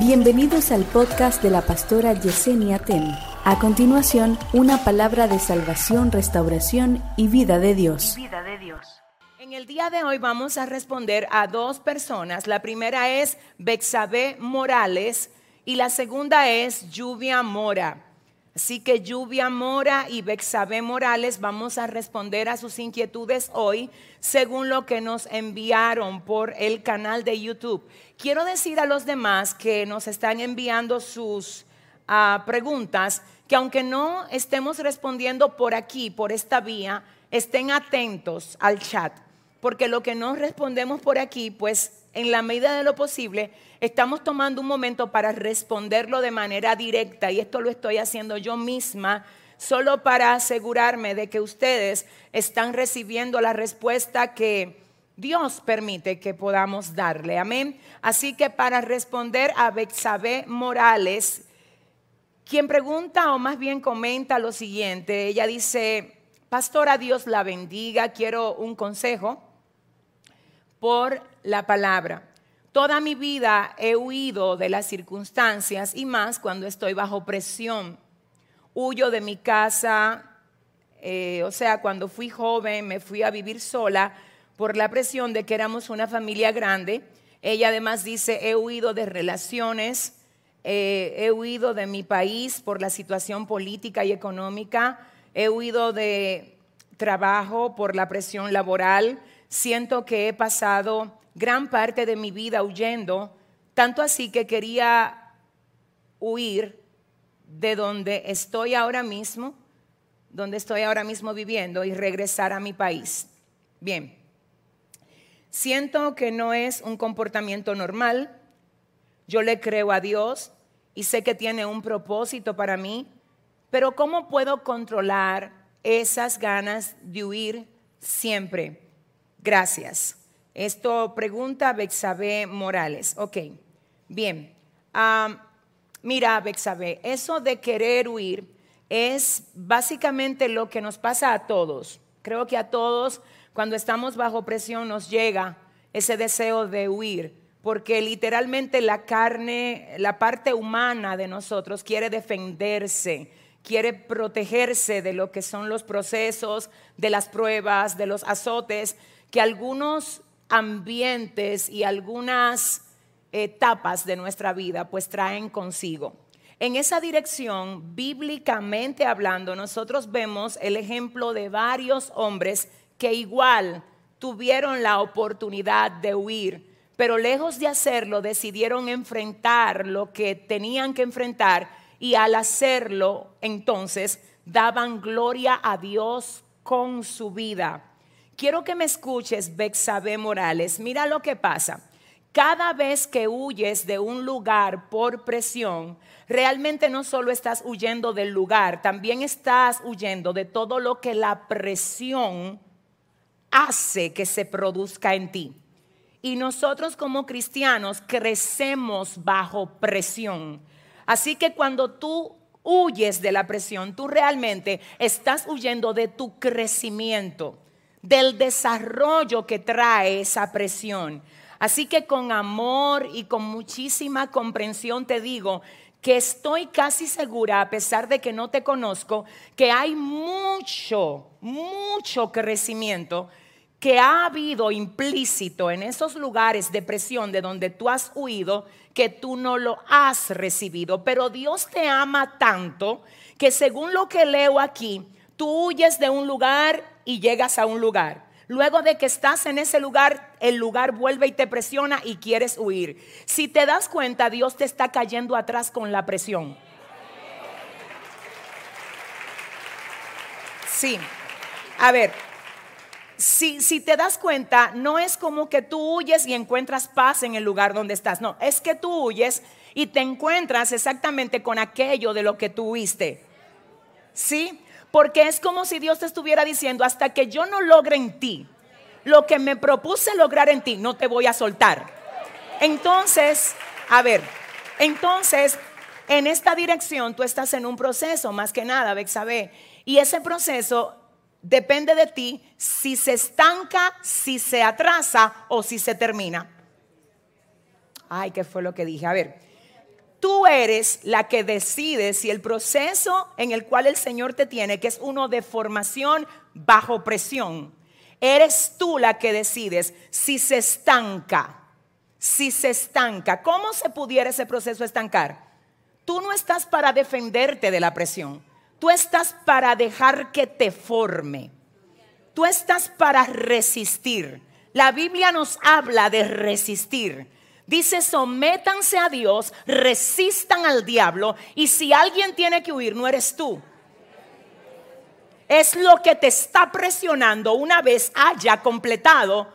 Bienvenidos al podcast de la pastora Yesenia Ten. A continuación, una palabra de salvación, restauración y vida de Dios. Vida de Dios. En el día de hoy vamos a responder a dos personas. La primera es Bexabé Morales y la segunda es Lluvia Mora. Así que Lluvia Mora y Bexabé Morales vamos a responder a sus inquietudes hoy según lo que nos enviaron por el canal de YouTube. Quiero decir a los demás que nos están enviando sus uh, preguntas que aunque no estemos respondiendo por aquí, por esta vía, estén atentos al chat, porque lo que no respondemos por aquí, pues en la medida de lo posible, estamos tomando un momento para responderlo de manera directa y esto lo estoy haciendo yo misma solo para asegurarme de que ustedes están recibiendo la respuesta que Dios permite que podamos darle. Amén. Así que para responder a Bexabé Morales, quien pregunta o más bien comenta lo siguiente, ella dice, Pastora, Dios la bendiga, quiero un consejo por la palabra. Toda mi vida he huido de las circunstancias y más cuando estoy bajo presión. Huyo de mi casa, eh, o sea, cuando fui joven me fui a vivir sola por la presión de que éramos una familia grande. Ella además dice, he huido de relaciones, eh, he huido de mi país por la situación política y económica, he huido de trabajo por la presión laboral, siento que he pasado gran parte de mi vida huyendo, tanto así que quería huir de donde estoy ahora mismo, donde estoy ahora mismo viviendo y regresar a mi país. Bien, siento que no es un comportamiento normal, yo le creo a Dios y sé que tiene un propósito para mí, pero ¿cómo puedo controlar esas ganas de huir siempre? Gracias. Esto pregunta Bexabé Morales. Ok, bien. mira, Bexabé, eso de querer huir es básicamente lo que nos pasa a todos. Creo que a todos, cuando estamos bajo presión, nos llega ese deseo de huir, porque literalmente la carne, la parte humana de nosotros quiere defenderse, quiere protegerse de lo que son los procesos, de las pruebas, de los azotes que algunos ambientes y algunas etapas de nuestra vida pues traen consigo. En esa dirección, bíblicamente hablando, nosotros vemos el ejemplo de varios hombres que igual tuvieron la oportunidad de huir, pero lejos de hacerlo decidieron enfrentar lo que tenían que enfrentar y al hacerlo entonces daban gloria a Dios con su vida. Quiero que me escuches, Bexabe Morales. Mira lo que pasa. Cada vez que huyes de un lugar por presión, realmente no solo estás huyendo del lugar, también estás huyendo de todo lo que la presión hace que se produzca en ti. Y nosotros como cristianos crecemos bajo presión. Así que cuando tú huyes de la presión, tú realmente estás huyendo de tu crecimiento del desarrollo que trae esa presión. Así que con amor y con muchísima comprensión te digo que estoy casi segura, a pesar de que no te conozco, que hay mucho, mucho crecimiento que ha habido implícito en esos lugares de presión de donde tú has huido, que tú no lo has recibido. Pero Dios te ama tanto que según lo que leo aquí, tú huyes de un lugar y llegas a un lugar. Luego de que estás en ese lugar, el lugar vuelve y te presiona y quieres huir. Si te das cuenta, Dios te está cayendo atrás con la presión. Sí. A ver, si, si, te das cuenta, no es como que tú huyes y encuentras paz en el lugar donde estás. No, es que tú huyes y te encuentras exactamente con aquello de lo que tú huiste. ¿Sí? Porque es como si Dios te estuviera diciendo, hasta que yo no logre en ti lo que me propuse lograr en ti, no te voy a soltar. Entonces, a ver, entonces, en esta dirección tú estás en un proceso, más que nada, Bexabe, y ese proceso depende de ti si se estanca, si se atrasa o si se termina. Ay, ¿qué fue lo que dije? A ver, Tú eres la que decide si el proceso en el cual el Señor te tiene, que es uno de formación bajo presión, eres tú la que decides si se estanca, si se estanca. ¿Cómo se pudiera ese proceso estancar? Tú no estás para defenderte de la presión, tú estás para dejar que te forme, tú estás para resistir. La Biblia nos habla de resistir. Dice, sométanse a Dios, resistan al diablo y si alguien tiene que huir, no eres tú. Es lo que te está presionando una vez haya completado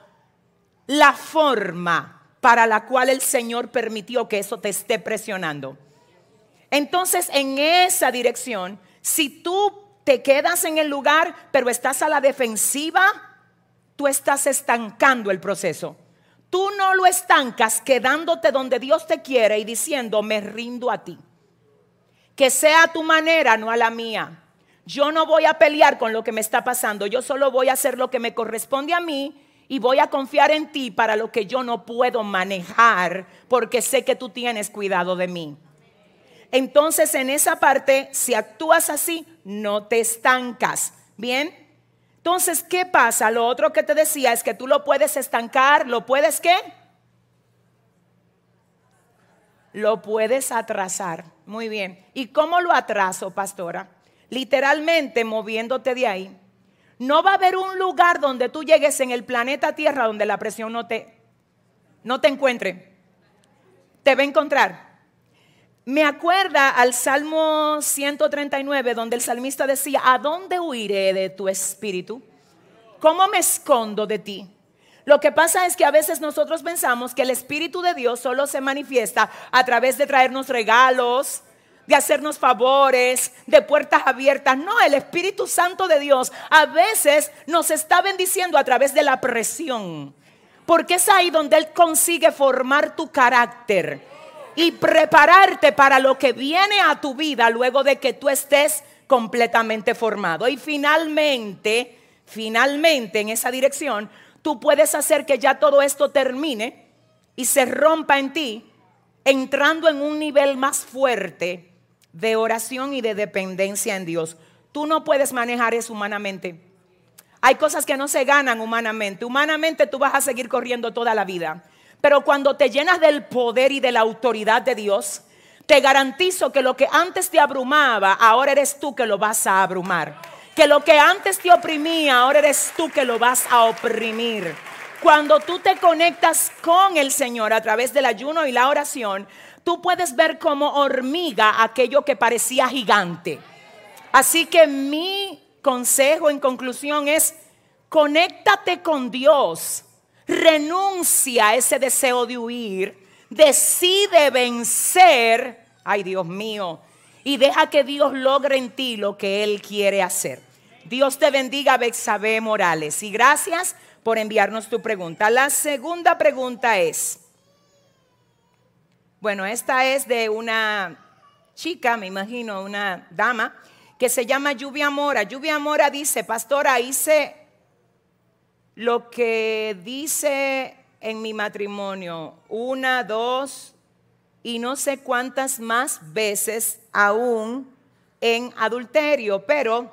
la forma para la cual el Señor permitió que eso te esté presionando. Entonces, en esa dirección, si tú te quedas en el lugar, pero estás a la defensiva, tú estás estancando el proceso. Tú no lo estancas quedándote donde Dios te quiere y diciendo, me rindo a ti. Que sea a tu manera, no a la mía. Yo no voy a pelear con lo que me está pasando, yo solo voy a hacer lo que me corresponde a mí y voy a confiar en ti para lo que yo no puedo manejar, porque sé que tú tienes cuidado de mí. Entonces en esa parte, si actúas así, no te estancas. Bien, entonces, ¿qué pasa? Lo otro que te decía es que tú lo puedes estancar, lo puedes qué? Lo puedes atrasar. Muy bien. ¿Y cómo lo atraso, pastora? Literalmente moviéndote de ahí. No va a haber un lugar donde tú llegues en el planeta Tierra donde la presión no te, no te encuentre. Te va a encontrar. Me acuerda al Salmo 139 donde el salmista decía, ¿a dónde huiré de tu espíritu? ¿Cómo me escondo de ti? Lo que pasa es que a veces nosotros pensamos que el Espíritu de Dios solo se manifiesta a través de traernos regalos, de hacernos favores, de puertas abiertas. No, el Espíritu Santo de Dios a veces nos está bendiciendo a través de la presión. Porque es ahí donde Él consigue formar tu carácter y prepararte para lo que viene a tu vida luego de que tú estés completamente formado. Y finalmente, finalmente en esa dirección, tú puedes hacer que ya todo esto termine y se rompa en ti, entrando en un nivel más fuerte de oración y de dependencia en Dios. Tú no puedes manejar eso humanamente. Hay cosas que no se ganan humanamente. Humanamente tú vas a seguir corriendo toda la vida. Pero cuando te llenas del poder y de la autoridad de Dios, te garantizo que lo que antes te abrumaba, ahora eres tú que lo vas a abrumar. Que lo que antes te oprimía, ahora eres tú que lo vas a oprimir. Cuando tú te conectas con el Señor a través del ayuno y la oración, tú puedes ver como hormiga aquello que parecía gigante. Así que mi consejo en conclusión es, conéctate con Dios renuncia a ese deseo de huir, decide vencer, ay Dios mío, y deja que Dios logre en ti lo que Él quiere hacer. Dios te bendiga, Bexabe Morales, y gracias por enviarnos tu pregunta. La segunda pregunta es, bueno, esta es de una chica, me imagino, una dama, que se llama Lluvia Mora. Lluvia Mora dice, pastora, hice lo que dice en mi matrimonio una, dos y no sé cuántas más veces aún en adulterio, pero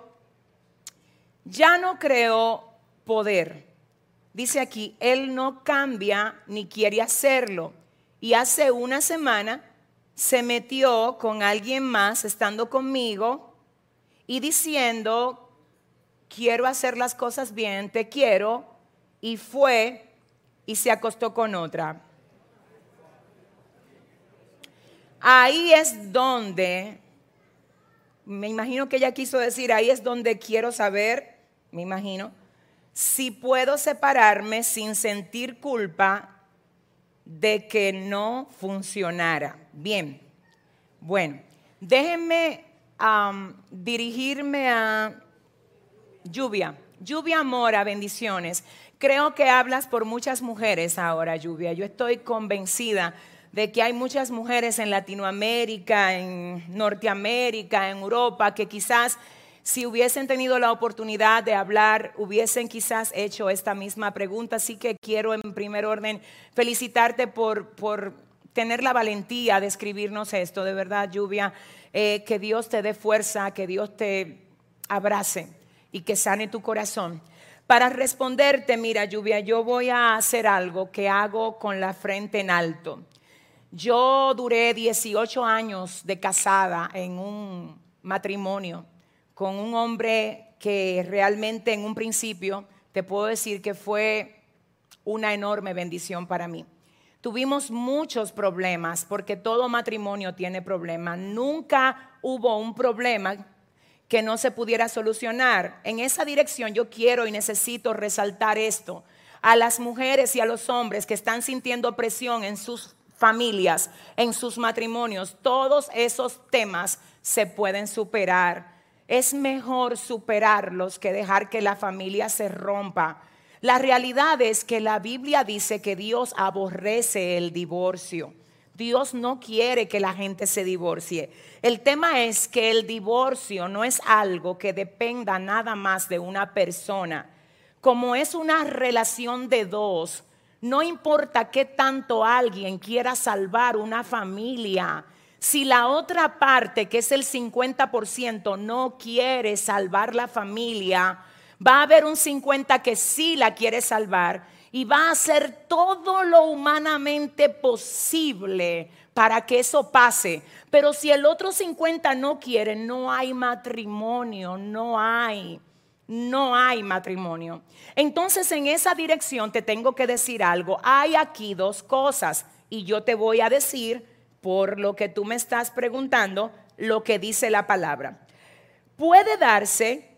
ya no creo poder. Dice aquí, él no cambia ni quiere hacerlo. Y hace una semana se metió con alguien más estando conmigo y diciendo, quiero hacer las cosas bien, te quiero, y fue y se acostó con otra. Ahí es donde, me imagino que ella quiso decir, ahí es donde quiero saber, me imagino, si puedo separarme sin sentir culpa de que no funcionara. Bien, bueno, déjenme dirigirme a Lluvia. Lluvia Mora, bendiciones. Creo que hablas por muchas mujeres ahora, Lluvia. Yo estoy convencida de que hay muchas mujeres en Latinoamérica, en Norteamérica, en Europa, que quizás si hubiesen tenido la oportunidad de hablar, hubiesen quizás hecho esta misma pregunta. Así que quiero en primer orden felicitarte por, por tener la valentía de escribirnos esto, de verdad, lluvia, eh, que Dios te dé fuerza, que Dios te abrace y que sane tu corazón. Para responderte, mira, lluvia, yo voy a hacer algo que hago con la frente en alto. Yo duré 18 años de casada en un matrimonio con un hombre que realmente en un principio te puedo decir que fue una enorme bendición para mí. Tuvimos muchos problemas porque todo matrimonio tiene problemas. Nunca hubo un problema que no se pudiera solucionar. En esa dirección yo quiero y necesito resaltar esto a las mujeres y a los hombres que están sintiendo presión en sus familias, en sus matrimonios. Todos esos temas se pueden superar. Es mejor superarlos que dejar que la familia se rompa la realidad es que la Biblia dice que Dios aborrece el divorcio. Dios no quiere que la gente se divorcie. El tema es que el divorcio no es algo que dependa nada más de una persona. Como es una relación de dos, no importa qué tanto alguien quiera salvar una familia, si la otra parte, que es el 50%, no quiere salvar la familia, va a haber un 50 que sí la quiere salvar y va a hacer todo lo humanamente posible para que eso pase. Pero si el otro 50 no quiere, no hay matrimonio, no hay. No hay matrimonio. Entonces en esa dirección te tengo que decir algo. Hay aquí dos cosas y yo te voy a decir, por lo que tú me estás preguntando, lo que dice la palabra. Puede darse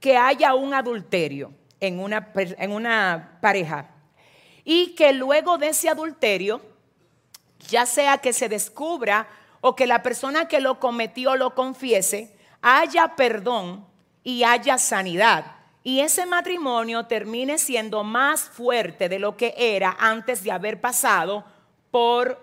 que haya un adulterio en una, en una pareja y que luego de ese adulterio, ya sea que se descubra o que la persona que lo cometió lo confiese, haya perdón y haya sanidad. Y ese matrimonio termine siendo más fuerte de lo que era antes de haber pasado por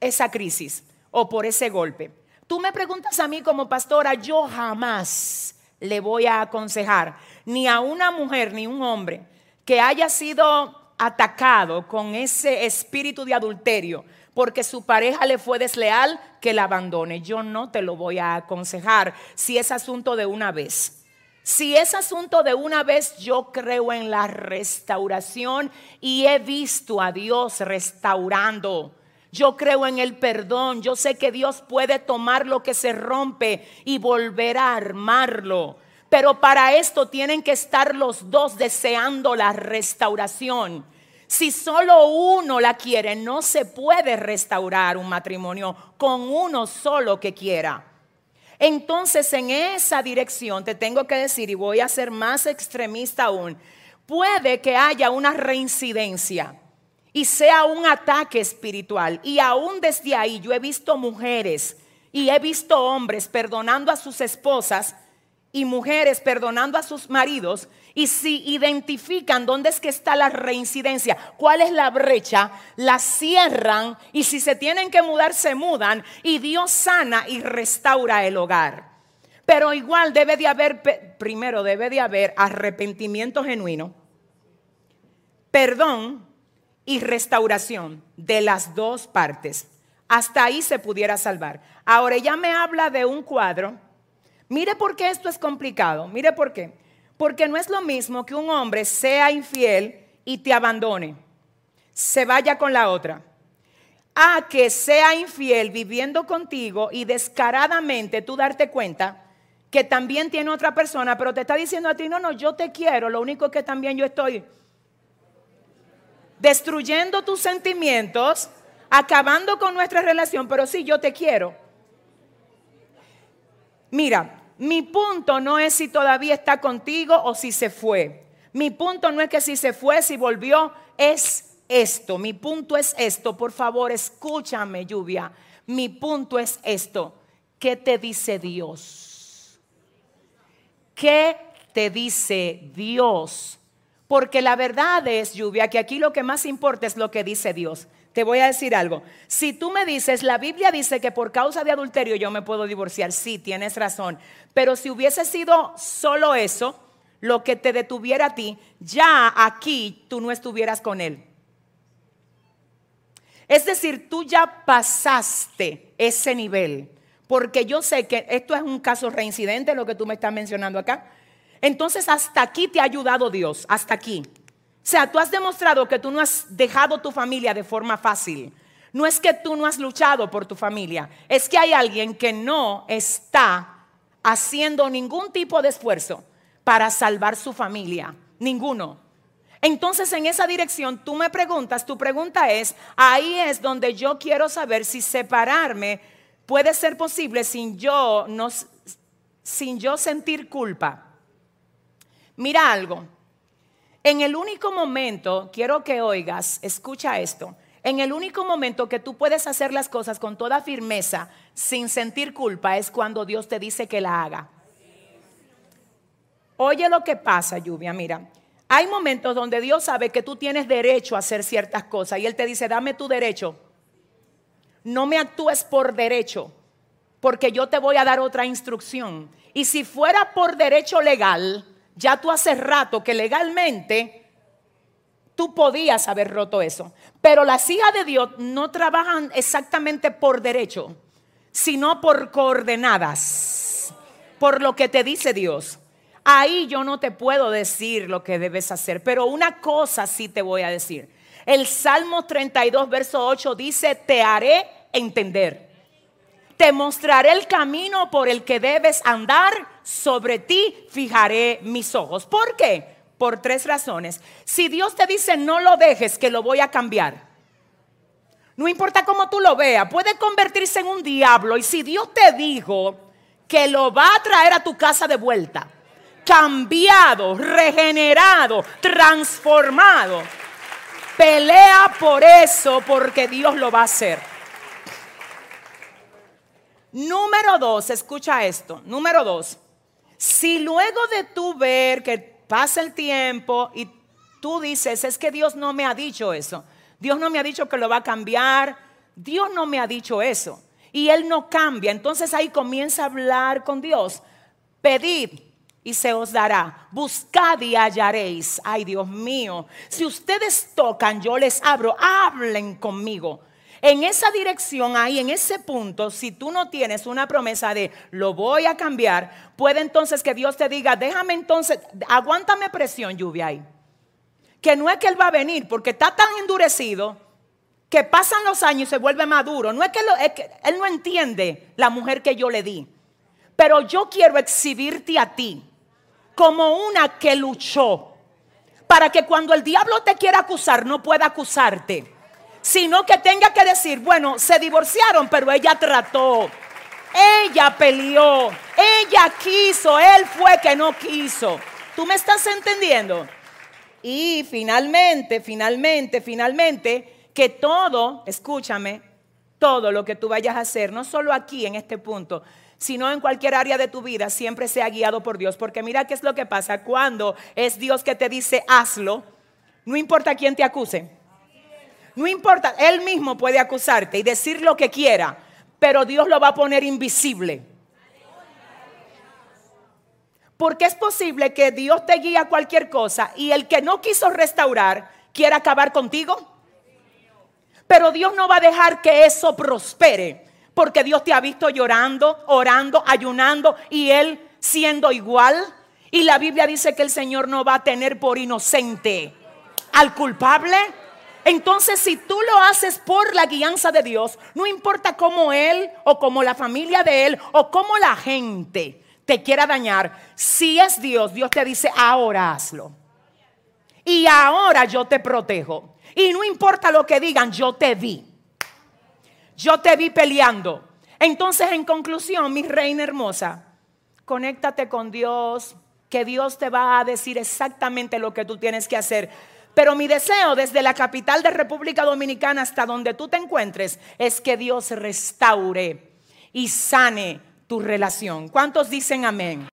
esa crisis o por ese golpe. Tú me preguntas a mí como pastora, yo jamás le voy a aconsejar ni a una mujer ni un hombre que haya sido atacado con ese espíritu de adulterio porque su pareja le fue desleal, que la abandone. Yo no te lo voy a aconsejar si es asunto de una vez. Si es asunto de una vez, yo creo en la restauración y he visto a Dios restaurando yo creo en el perdón. Yo sé que Dios puede tomar lo que se rompe y volver a armarlo. Pero para esto tienen que estar los dos deseando la restauración. Si solo uno la quiere, no se puede restaurar un matrimonio con uno solo que quiera. Entonces, en esa dirección te tengo que decir, y voy a ser más extremista aún, puede que haya una reincidencia y sea un ataque espiritual. Y aún desde ahí yo he visto mujeres y he visto hombres perdonando a sus esposas y mujeres perdonando a sus maridos. Y si identifican dónde es que está la reincidencia, cuál es la brecha, la cierran y si se tienen que mudar, se mudan y Dios sana y restaura el hogar. Pero igual debe de haber, primero debe de haber arrepentimiento genuino, perdón y restauración de las dos partes. Hasta ahí se pudiera salvar. Ahora ella me habla de un cuadro. Mire por qué esto es complicado. Mire por qué. Porque no es lo mismo que un hombre sea infiel y te abandone, se vaya con la otra, a que sea infiel viviendo contigo y descaradamente tú darte cuenta que también tiene otra persona, pero te está diciendo a ti, no, no, yo te quiero, lo único que también yo estoy destruyendo tus sentimientos, acabando con nuestra relación, pero sí, yo te quiero. Mira, mi punto no es si todavía está contigo o si se fue. Mi punto no es que si se fue, si volvió, es esto. Mi punto es esto. Por favor, escúchame, lluvia. Mi punto es esto. ¿Qué te dice Dios? ¿Qué te dice Dios? Porque la verdad es, lluvia, que aquí lo que más importa es lo que dice Dios. Te voy a decir algo. Si tú me dices, la Biblia dice que por causa de adulterio yo me puedo divorciar, sí, tienes razón. Pero si hubiese sido solo eso, lo que te detuviera a ti, ya aquí tú no estuvieras con él. Es decir, tú ya pasaste ese nivel. Porque yo sé que esto es un caso reincidente, lo que tú me estás mencionando acá. Entonces, hasta aquí te ha ayudado Dios, hasta aquí. Sea, tú has demostrado que tú no has dejado tu familia de forma fácil. No es que tú no has luchado por tu familia, es que hay alguien que no está haciendo ningún tipo de esfuerzo para salvar su familia. Ninguno. Entonces en esa dirección tú me preguntas, tu pregunta es, ahí es donde yo quiero saber si separarme puede ser posible sin yo, no, sin yo sentir culpa. Mira algo, en el único momento, quiero que oigas, escucha esto, en el único momento que tú puedes hacer las cosas con toda firmeza sin sentir culpa es cuando Dios te dice que la haga. Oye lo que pasa, lluvia, mira. Hay momentos donde Dios sabe que tú tienes derecho a hacer ciertas cosas y Él te dice, dame tu derecho. No me actúes por derecho, porque yo te voy a dar otra instrucción. Y si fuera por derecho legal, ya tú hace rato que legalmente tú podías haber roto eso. Pero las hijas de Dios no trabajan exactamente por derecho, sino por coordenadas, por lo que te dice Dios. Ahí yo no te puedo decir lo que debes hacer, pero una cosa sí te voy a decir. El Salmo 32, verso 8 dice, te haré entender. Te mostraré el camino por el que debes andar sobre ti fijaré mis ojos. ¿Por qué? Por tres razones. Si Dios te dice no lo dejes, que lo voy a cambiar. No importa cómo tú lo veas, puede convertirse en un diablo. Y si Dios te dijo que lo va a traer a tu casa de vuelta, cambiado, regenerado, transformado, pelea por eso porque Dios lo va a hacer. Número dos, escucha esto. Número dos, si luego de tú ver que pasa el tiempo y tú dices, es que Dios no me ha dicho eso, Dios no me ha dicho que lo va a cambiar, Dios no me ha dicho eso, y Él no cambia, entonces ahí comienza a hablar con Dios, pedid y se os dará. Buscad y hallaréis. Ay, Dios mío. Si ustedes tocan, yo les abro. Hablen conmigo. En esa dirección, ahí en ese punto, si tú no tienes una promesa de lo voy a cambiar, puede entonces que Dios te diga, déjame entonces, aguántame presión, lluvia ahí. Que no es que Él va a venir, porque está tan endurecido que pasan los años y se vuelve maduro. No es que, es que Él no entiende la mujer que yo le di. Pero yo quiero exhibirte a ti como una que luchó. Para que cuando el diablo te quiera acusar, no pueda acusarte sino que tenga que decir, bueno, se divorciaron, pero ella trató, ella peleó, ella quiso, él fue que no quiso. ¿Tú me estás entendiendo? Y finalmente, finalmente, finalmente, que todo, escúchame, todo lo que tú vayas a hacer, no solo aquí en este punto, sino en cualquier área de tu vida, siempre sea guiado por Dios. Porque mira qué es lo que pasa cuando es Dios que te dice hazlo, no importa quién te acuse. No importa, Él mismo puede acusarte y decir lo que quiera, pero Dios lo va a poner invisible. Porque es posible que Dios te guíe a cualquier cosa y el que no quiso restaurar quiera acabar contigo. Pero Dios no va a dejar que eso prospere. Porque Dios te ha visto llorando, orando, ayunando y Él siendo igual. Y la Biblia dice que el Señor no va a tener por inocente al culpable. Entonces, si tú lo haces por la guianza de Dios, no importa cómo Él o cómo la familia de Él o cómo la gente te quiera dañar, si es Dios, Dios te dice, ahora hazlo. Y ahora yo te protejo. Y no importa lo que digan, yo te vi. Yo te vi peleando. Entonces, en conclusión, mi reina hermosa, conéctate con Dios, que Dios te va a decir exactamente lo que tú tienes que hacer pero mi deseo desde la capital de República Dominicana hasta donde tú te encuentres es que Dios restaure y sane tu relación. ¿Cuántos dicen amén?